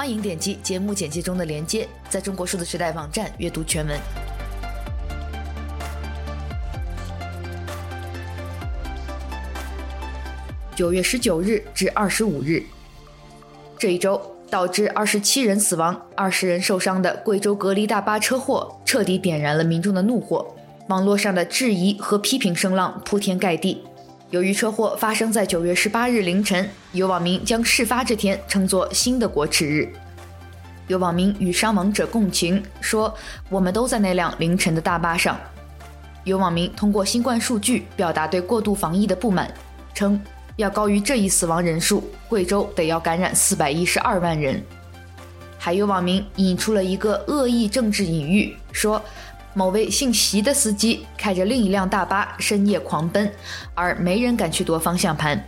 欢迎点击节目简介中的链接，在中国数字时代网站阅读全文。九月十九日至二十五日，这一周导致二十七人死亡、二十人受伤的贵州隔离大巴车祸，彻底点燃了民众的怒火。网络上的质疑和批评声浪铺天盖地。由于车祸发生在九月十八日凌晨，有网民将事发这天称作新的国耻日。有网民与伤亡者共情，说：“我们都在那辆凌晨的大巴上。”有网民通过新冠数据表达对过度防疫的不满，称。要高于这一死亡人数，贵州得要感染四百一十二万人。还有网民引出了一个恶意政治隐喻，说某位姓席的司机开着另一辆大巴深夜狂奔，而没人敢去夺方向盘。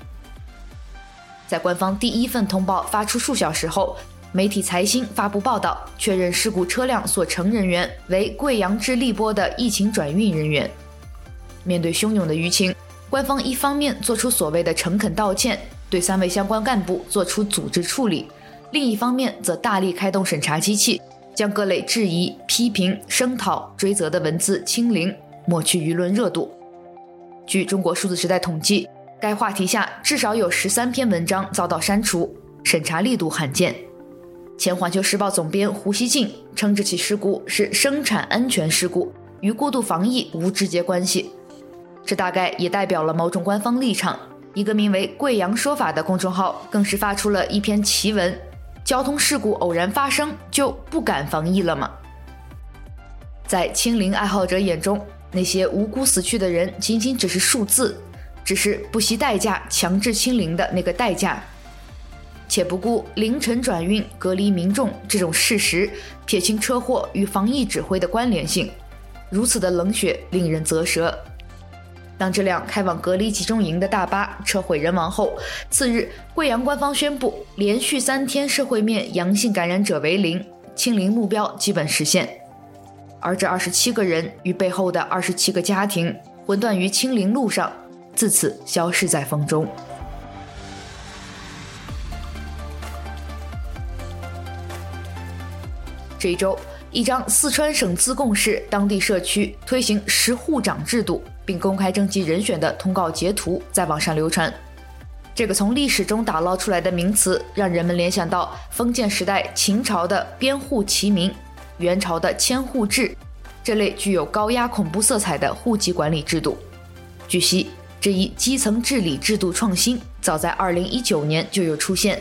在官方第一份通报发出数小时后，媒体财新发布报道，确认事故车辆所乘人员为贵阳至荔波的疫情转运人员。面对汹涌的舆情。官方一方面做出所谓的诚恳道歉，对三位相关干部做出组织处理；另一方面则大力开动审查机器，将各类质疑、批评、声讨、追责的文字清零，抹去舆论热度。据中国数字时代统计，该话题下至少有十三篇文章遭到删除，审查力度罕见。前环球时报总编胡锡进称，这起事故是生产安全事故，与过度防疫无直接关系。这大概也代表了某种官方立场。一个名为“贵阳说法”的公众号更是发出了一篇奇文：“交通事故偶然发生，就不敢防疫了吗？”在清零爱好者眼中，那些无辜死去的人仅仅只是数字，只是不惜代价强制清零的那个代价。且不顾凌晨转运隔离民众这种事实，撇清车祸与防疫指挥的关联性，如此的冷血令人啧舌。当这辆开往隔离集中营的大巴车毁人亡后，次日，贵阳官方宣布连续三天社会面阳性感染者为零，清零目标基本实现。而这二十七个人与背后的二十七个家庭，魂断于清零路上，自此消失在风中。这一周，一张四川省自贡市当地社区推行十户长制度，并公开征集人选的通告截图在网上流传。这个从历史中打捞出来的名词，让人们联想到封建时代秦朝的编户齐民、元朝的迁户制这类具有高压恐怖色彩的户籍管理制度。据悉，这一基层治理制度创新早在2019年就有出现。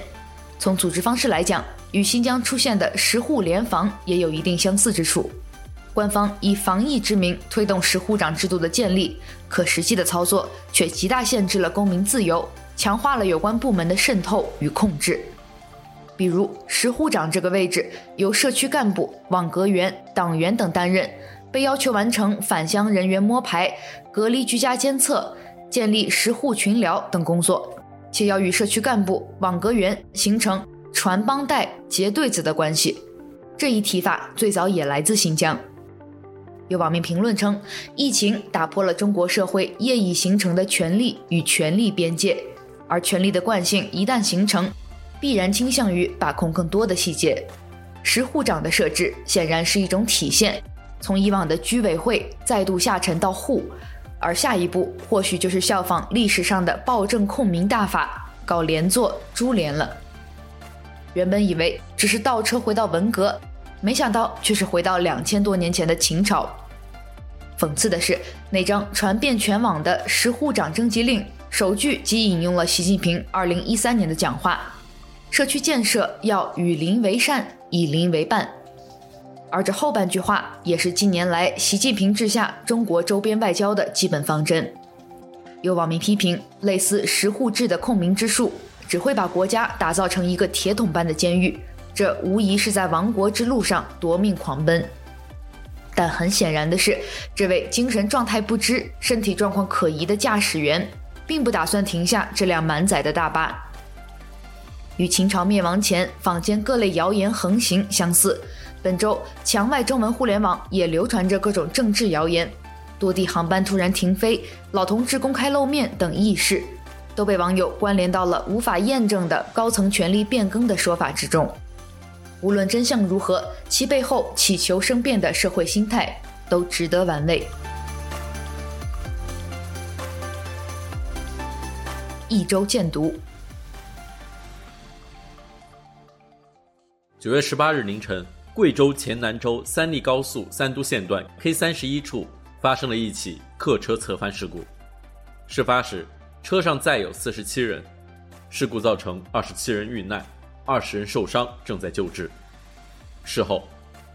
从组织方式来讲，与新疆出现的十户联防也有一定相似之处。官方以防疫之名推动十户长制度的建立，可实际的操作却极大限制了公民自由，强化了有关部门的渗透与控制。比如，十户长这个位置由社区干部、网格员、党员等担任，被要求完成返乡人员摸排、隔离居家监测、建立十户群聊等工作，且要与社区干部、网格员形成传帮带、结对子的关系。这一提法最早也来自新疆。有网民评论称，疫情打破了中国社会业已形成的权力与权力边界，而权力的惯性一旦形成，必然倾向于把控更多的细节。十户长的设置显然是一种体现，从以往的居委会再度下沉到户，而下一步或许就是效仿历史上的暴政控民大法，搞连坐株连了。原本以为只是倒车回到文革，没想到却是回到两千多年前的秦朝。讽刺的是，那张传遍全网的十户长征集令，首句即引用了习近平2013年的讲话：“社区建设要与邻为善，以邻为伴。”而这后半句话也是近年来习近平治下中国周边外交的基本方针。有网民批评，类似十户制的控民之术，只会把国家打造成一个铁桶般的监狱，这无疑是在亡国之路上夺命狂奔。但很显然的是，这位精神状态不支、身体状况可疑的驾驶员，并不打算停下这辆满载的大巴。与秦朝灭亡前坊间各类谣言横行相似，本周墙外中文互联网也流传着各种政治谣言，多地航班突然停飞、老同志公开露面等軼事，都被网友关联到了无法验证的高层权力变更的说法之中。无论真相如何，其背后祈求生变的社会心态都值得玩味。一周见读。九月十八日凌晨，贵州黔南州三利高速三都线段 K 三十一处发生了一起客车侧翻事故。事发时，车上载有四十七人，事故造成二十七人遇难。二十人受伤，正在救治。事后，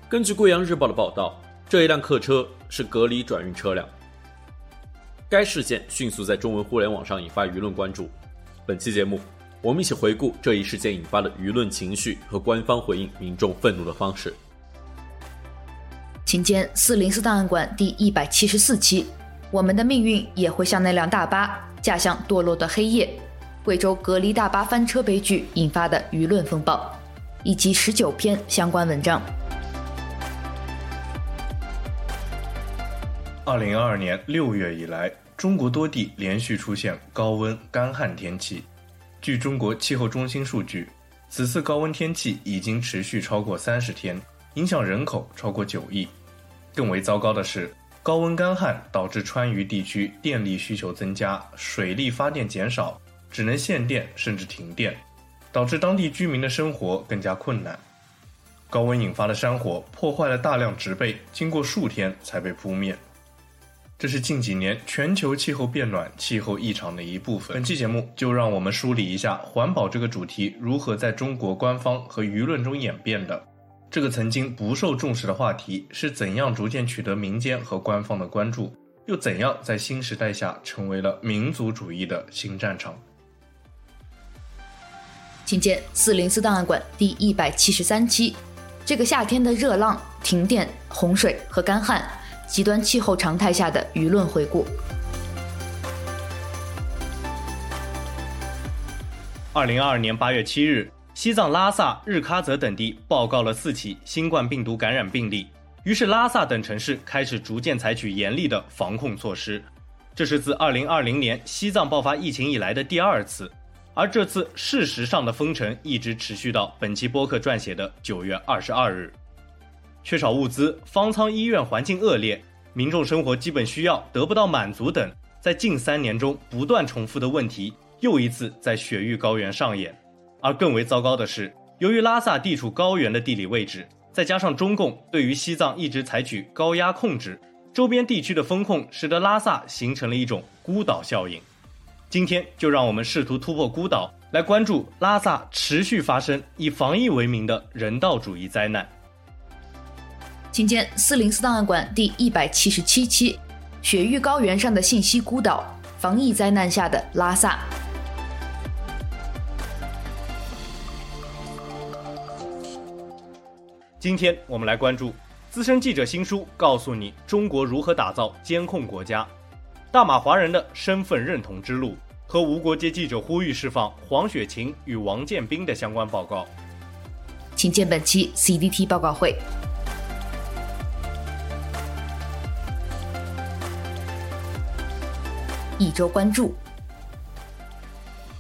根据《贵阳日报》的报道，这一辆客车是隔离转运车辆。该事件迅速在中文互联网上引发舆论关注。本期节目，我们一起回顾这一事件引发的舆论情绪和官方回应民众愤怒的方式。请见四零四档案馆第一百七十四期。我们的命运也会像那辆大巴，驾向堕落的黑夜。贵州隔离大巴翻车悲剧引发的舆论风暴，以及十九篇相关文章。二零二二年六月以来，中国多地连续出现高温干旱天气。据中国气候中心数据，此次高温天气已经持续超过三十天，影响人口超过九亿。更为糟糕的是，高温干旱导致川渝地区电力需求增加，水力发电减少。只能限电甚至停电，导致当地居民的生活更加困难。高温引发的山火破坏了大量植被，经过数天才被扑灭。这是近几年全球气候变暖、气候异常的一部分。本期节目就让我们梳理一下环保这个主题如何在中国官方和舆论中演变的。这个曾经不受重视的话题是怎样逐渐取得民间和官方的关注，又怎样在新时代下成为了民族主义的新战场。请见四零四档案馆第一百七十三期，这个夏天的热浪、停电、洪水和干旱，极端气候常态下的舆论回顾。二零二二年八月七日，西藏拉萨、日喀则等地报告了四起新冠病毒感染病例，于是拉萨等城市开始逐渐采取严厉的防控措施。这是自二零二零年西藏爆发疫情以来的第二次。而这次事实上的封城一直持续到本期播客撰写的九月二十二日。缺少物资、方舱医院环境恶劣、民众生活基本需要得不到满足等，在近三年中不断重复的问题，又一次在雪域高原上演。而更为糟糕的是，由于拉萨地处高原的地理位置，再加上中共对于西藏一直采取高压控制，周边地区的封控使得拉萨形成了一种孤岛效应。今天就让我们试图突破孤岛，来关注拉萨持续发生以防疫为名的人道主义灾难。请见四零四档案馆第一百七十七期：雪域高原上的信息孤岛，防疫灾难下的拉萨。今天我们来关注资深记者新书，告诉你中国如何打造监控国家。大马华人的身份认同之路和无国界记者呼吁释放黄雪晴与王建斌的相关报告，请见本期 CDT 报告会。一周关注：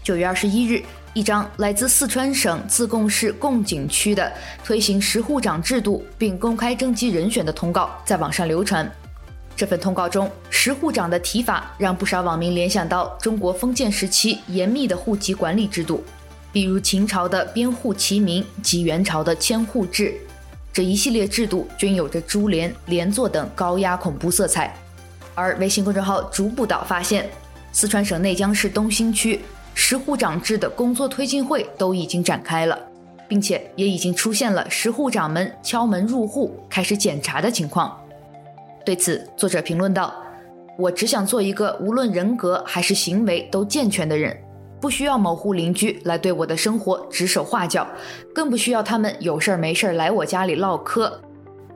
九月二十一日，一张来自四川省自贡市贡井区的推行十户长制度并公开征集人选的通告在网上流传。这份通告中，十户长的提法让不少网民联想到中国封建时期严密的户籍管理制度，比如秦朝的编户齐民及元朝的迁户制。这一系列制度均有着株连、连坐等高压恐怖色彩。而微信公众号“逐步岛”发现，四川省内江市东兴区十户长制的工作推进会都已经展开了，并且也已经出现了十户长们敲门入户开始检查的情况。对此，作者评论道：“我只想做一个无论人格还是行为都健全的人，不需要某户邻居来对我的生活指手画脚，更不需要他们有事儿没事儿来我家里唠嗑。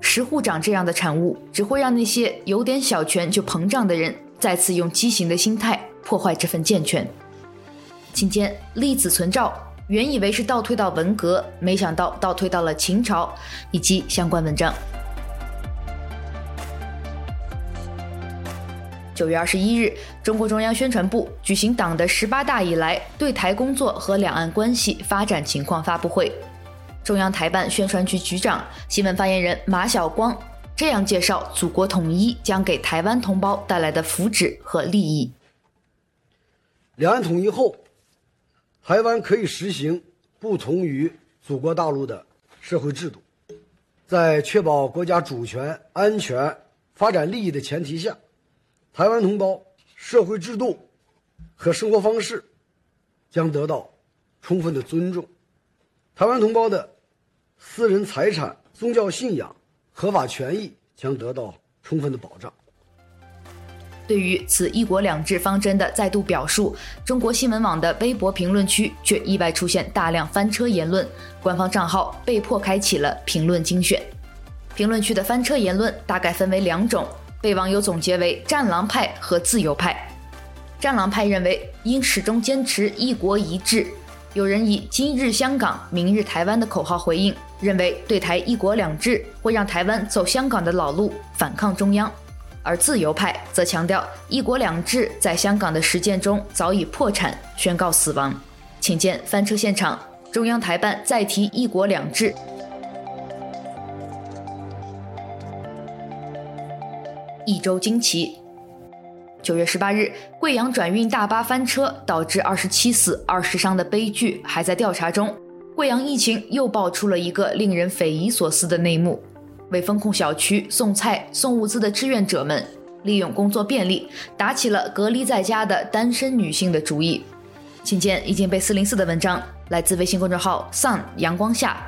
十户长这样的产物，只会让那些有点小权就膨胀的人再次用畸形的心态破坏这份健全。今天立子存照，原以为是倒退到文革，没想到倒退到了秦朝，以及相关文章。九月二十一日，中共中央宣传部举行党的十八大以来对台工作和两岸关系发展情况发布会。中央台办宣传局局长、新闻发言人马晓光这样介绍祖国统一将给台湾同胞带来的福祉和利益：两岸统一后，台湾可以实行不同于祖国大陆的社会制度，在确保国家主权、安全、发展利益的前提下，台湾同胞社会制度和生活方式将得到充分的尊重。台湾同胞的私人财产、宗教信仰、合法权益将得到充分的保障。对于此“一国两制”方针的再度表述，中国新闻网的微博评论区却意外出现大量翻车言论，官方账号被迫开启了评论精选。评论区的翻车言论大概分为两种，被网友总结为“战狼派”和“自由派”。战狼派认为应始终坚持“一国一制”。有人以“今日香港，明日台湾”的口号回应，认为对台“一国两制”会让台湾走香港的老路，反抗中央；而自由派则强调“一国两制”在香港的实践中早已破产，宣告死亡。请见翻车现场，中央台办再提“一国两制”。一周惊奇。九月十八日，贵阳转运大巴翻车，导致二十七死二十伤的悲剧还在调查中。贵阳疫情又爆出了一个令人匪夷所思的内幕：为封控小区送菜送物资的志愿者们，利用工作便利，打起了隔离在家的单身女性的主意。请见已经被四零四的文章，来自微信公众号 “sun 阳光下”。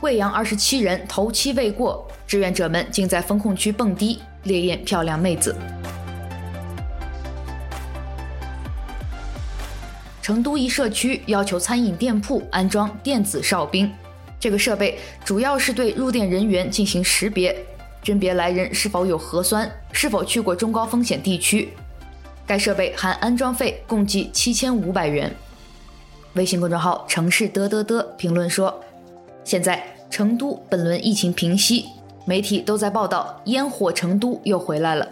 贵阳二十七人头七未过，志愿者们竟在封控区蹦迪，烈焰漂亮妹子。成都一社区要求餐饮店铺安装电子哨兵，这个设备主要是对入店人员进行识别，甄别来人是否有核酸，是否去过中高风险地区。该设备含安装费共计七千五百元。微信公众号城市嘚嘚嘚评论说：“现在成都本轮疫情平息，媒体都在报道烟火成都又回来了。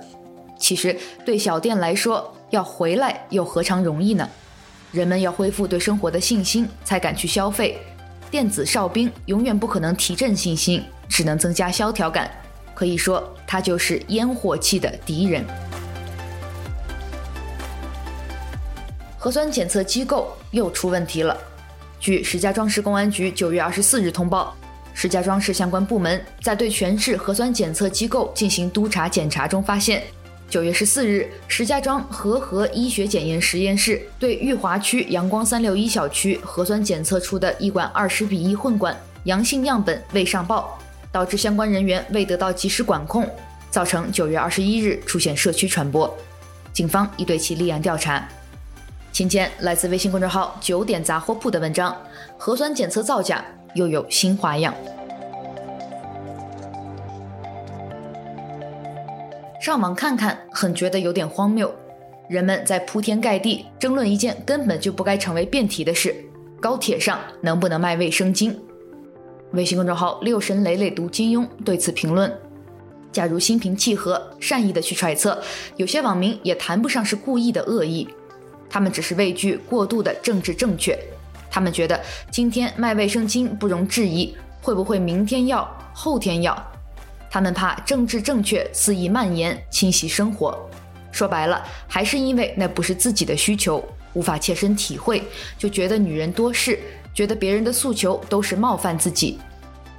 其实对小店来说，要回来又何尝容易呢？”人们要恢复对生活的信心，才敢去消费。电子哨兵永远不可能提振信心，只能增加萧条感。可以说，它就是烟火气的敌人。核酸检测机构又出问题了。据石家庄市公安局九月二十四日通报，石家庄市相关部门在对全市核酸检测机构进行督查检查中发现。九月十四日，石家庄和合医学检验实验室对裕华区阳光三六一小区核酸检测出的一管二十比一混管阳性样本未上报，导致相关人员未得到及时管控，造成九月二十一日出现社区传播。警方已对其立案调查。请见来自微信公众号九点杂货铺的文章：核酸检测造假又有新花样。上网看看，很觉得有点荒谬。人们在铺天盖地争论一件根本就不该成为辩题的事：高铁上能不能卖卫生巾？微信公众号“六神磊磊读金庸”对此评论：假如心平气和、善意的去揣测，有些网民也谈不上是故意的恶意，他们只是畏惧过度的政治正确。他们觉得今天卖卫生巾不容置疑，会不会明天要、后天要？他们怕政治正确肆意蔓延，侵袭生活。说白了，还是因为那不是自己的需求，无法切身体会，就觉得女人多事，觉得别人的诉求都是冒犯自己。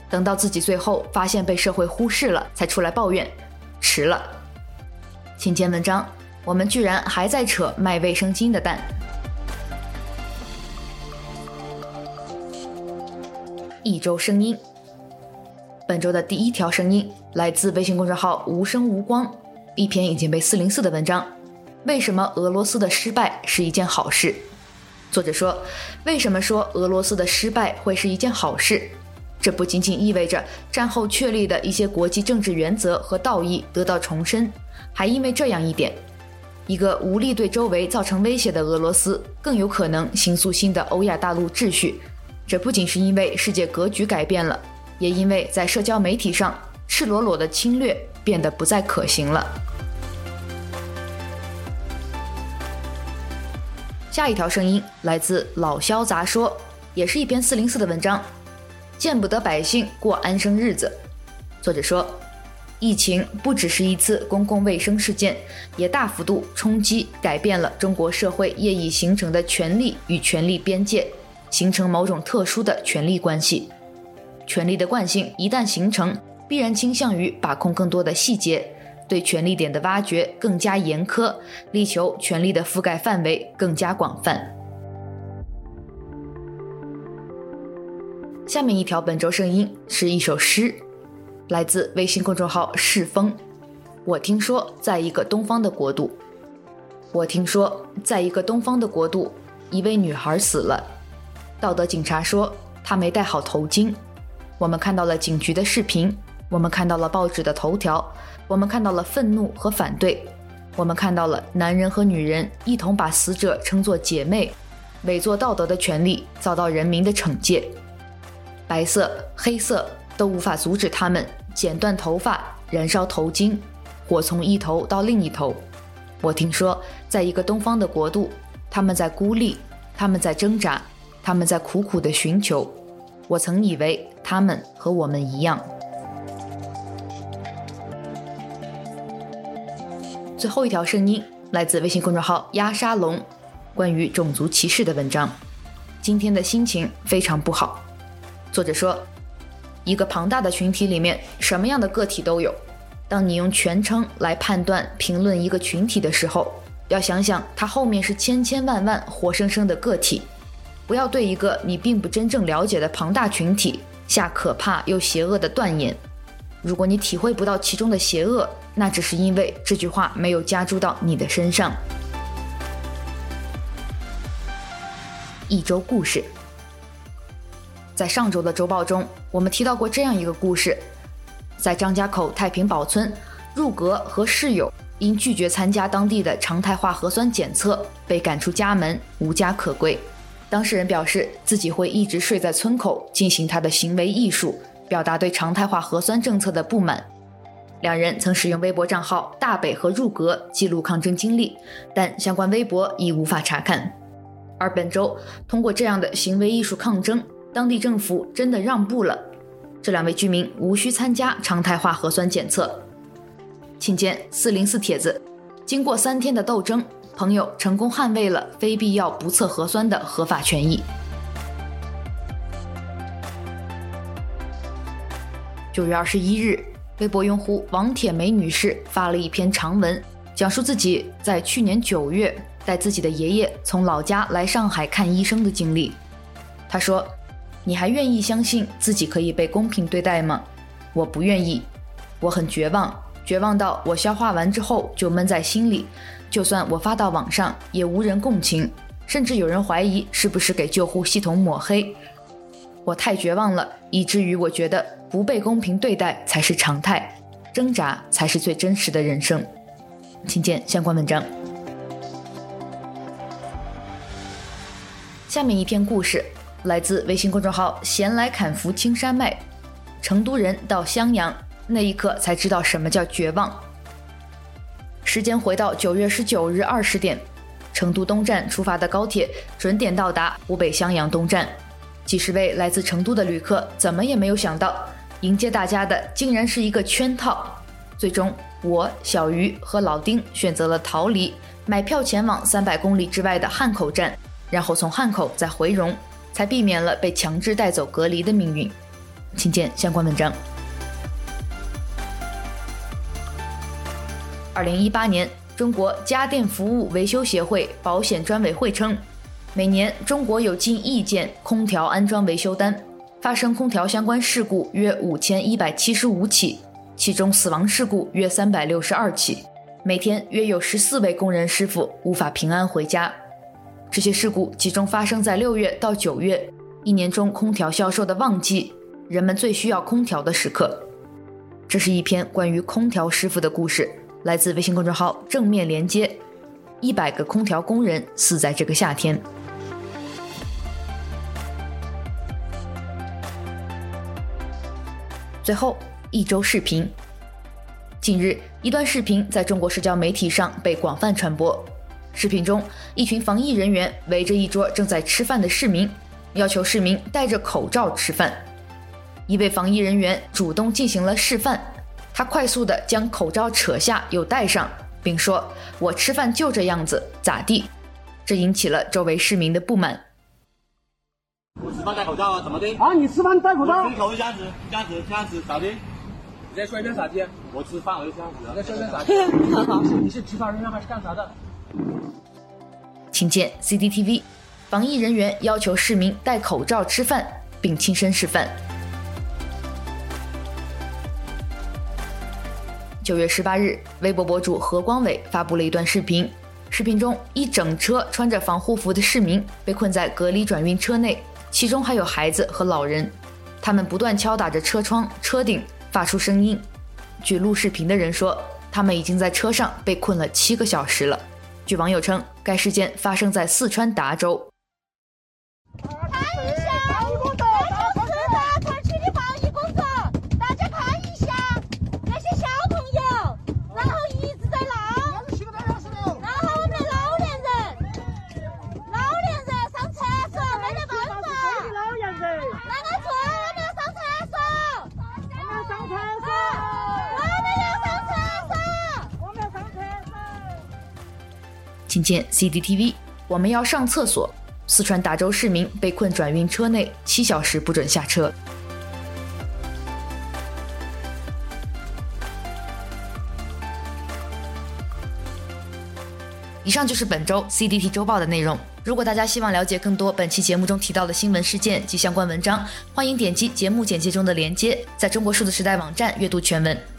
等到自己最后发现被社会忽视了，才出来抱怨，迟了。请见文章，我们居然还在扯卖卫生巾的蛋。一周声音。本周的第一条声音来自微信公众号“无声无光”，一篇已经被四零四的文章。为什么俄罗斯的失败是一件好事？作者说：“为什么说俄罗斯的失败会是一件好事？这不仅仅意味着战后确立的一些国际政治原则和道义得到重申，还因为这样一点：一个无力对周围造成威胁的俄罗斯更有可能形塑新的欧亚大陆秩序。这不仅是因为世界格局改变了，也因为在社交媒体上赤裸裸的侵略变得不再可行了。”下一条声音来自老萧杂说，也是一篇四零四的文章，见不得百姓过安生日子。作者说，疫情不只是一次公共卫生事件，也大幅度冲击改变了中国社会业已形成的权力与权力边界，形成某种特殊的权力关系。权力的惯性一旦形成，必然倾向于把控更多的细节。对权力点的挖掘更加严苛，力求权力的覆盖范围更加广泛。下面一条本周声音是一首诗，来自微信公众号“世风”。我听说，在一个东方的国度，我听说，在一个东方的国度，一位女孩死了。道德警察说她没戴好头巾。我们看到了警局的视频，我们看到了报纸的头条。我们看到了愤怒和反对，我们看到了男人和女人一同把死者称作姐妹，伪作道德的权利遭到人民的惩戒，白色、黑色都无法阻止他们剪断头发、燃烧头巾，或从一头到另一头。我听说，在一个东方的国度，他们在孤立，他们在挣扎，他们在苦苦的寻求。我曾以为他们和我们一样。最后一条声音来自微信公众号“鸭沙龙”，关于种族歧视的文章。今天的心情非常不好。作者说，一个庞大的群体里面，什么样的个体都有。当你用全称来判断、评论一个群体的时候，要想想它后面是千千万万活生生的个体。不要对一个你并不真正了解的庞大群体下可怕又邪恶的断言。如果你体会不到其中的邪恶，那只是因为这句话没有加注到你的身上。一周故事，在上周的周报中，我们提到过这样一个故事：在张家口太平堡村，入格和室友因拒绝参加当地的常态化核酸检测，被赶出家门，无家可归。当事人表示自己会一直睡在村口，进行他的行为艺术。表达对常态化核酸政策的不满，两人曾使用微博账号“大北”和“入格”记录抗争经历，但相关微博已无法查看。而本周，通过这样的行为艺术抗争，当地政府真的让步了，这两位居民无需参加常态化核酸检测。请见四零四帖子，经过三天的斗争，朋友成功捍卫了非必要不测核酸的合法权益。九月二十一日，微博用户王铁梅女士发了一篇长文，讲述自己在去年九月带自己的爷爷从老家来上海看医生的经历。她说：“你还愿意相信自己可以被公平对待吗？我不愿意，我很绝望，绝望到我消化完之后就闷在心里。就算我发到网上，也无人共情，甚至有人怀疑是不是给救护系统抹黑。我太绝望了，以至于我觉得。”不被公平对待才是常态，挣扎才是最真实的人生。请见相关文章。下面一篇故事来自微信公众号“闲来砍拂青山脉”。成都人到襄阳那一刻才知道什么叫绝望。时间回到九月十九日二十点，成都东站出发的高铁准点到达湖北襄阳东站。几十位来自成都的旅客怎么也没有想到。迎接大家的竟然是一个圈套，最终我小鱼和老丁选择了逃离，买票前往三百公里之外的汉口站，然后从汉口再回蓉，才避免了被强制带走隔离的命运。请见相关文章。二零一八年，中国家电服务维修协会保险专委会称，每年中国有近亿件空调安装维修单。发生空调相关事故约五千一百七十五起，其中死亡事故约三百六十二起，每天约有十四位工人师傅无法平安回家。这些事故集中发生在六月到九月，一年中空调销售的旺季，人们最需要空调的时刻。这是一篇关于空调师傅的故事，来自微信公众号“正面连接”。一百个空调工人死在这个夏天。最后一周视频。近日，一段视频在中国社交媒体上被广泛传播。视频中，一群防疫人员围着一桌正在吃饭的市民，要求市民戴着口罩吃饭。一位防疫人员主动进行了示范，他快速地将口罩扯下又戴上，并说：“我吃饭就这样子，咋地？”这引起了周围市民的不满。我吃饭戴口罩啊，怎么的？啊，你吃饭戴口罩？我口这样子，这样子，这样子，咋的？你再说一遍咋的？我吃饭我就这样子。你再说一遍咋的？好，你是执法人员还是干啥的？请见 CCTV，防疫人员要求市民戴口罩吃饭，并亲身示范。九月十八日，微博博主何光伟发布了一段视频，视频中一整车穿着防护服的市民被困在隔离转运车内。其中还有孩子和老人，他们不断敲打着车窗、车顶，发出声音。据录视频的人说，他们已经在车上被困了七个小时了。据网友称，该事件发生在四川达州。请见 CCTV，我们要上厕所。四川达州市民被困转运车内七小时不准下车。以上就是本周 CDT 周报的内容。如果大家希望了解更多本期节目中提到的新闻事件及相关文章，欢迎点击节目简介中的链接，在中国数字时代网站阅读全文。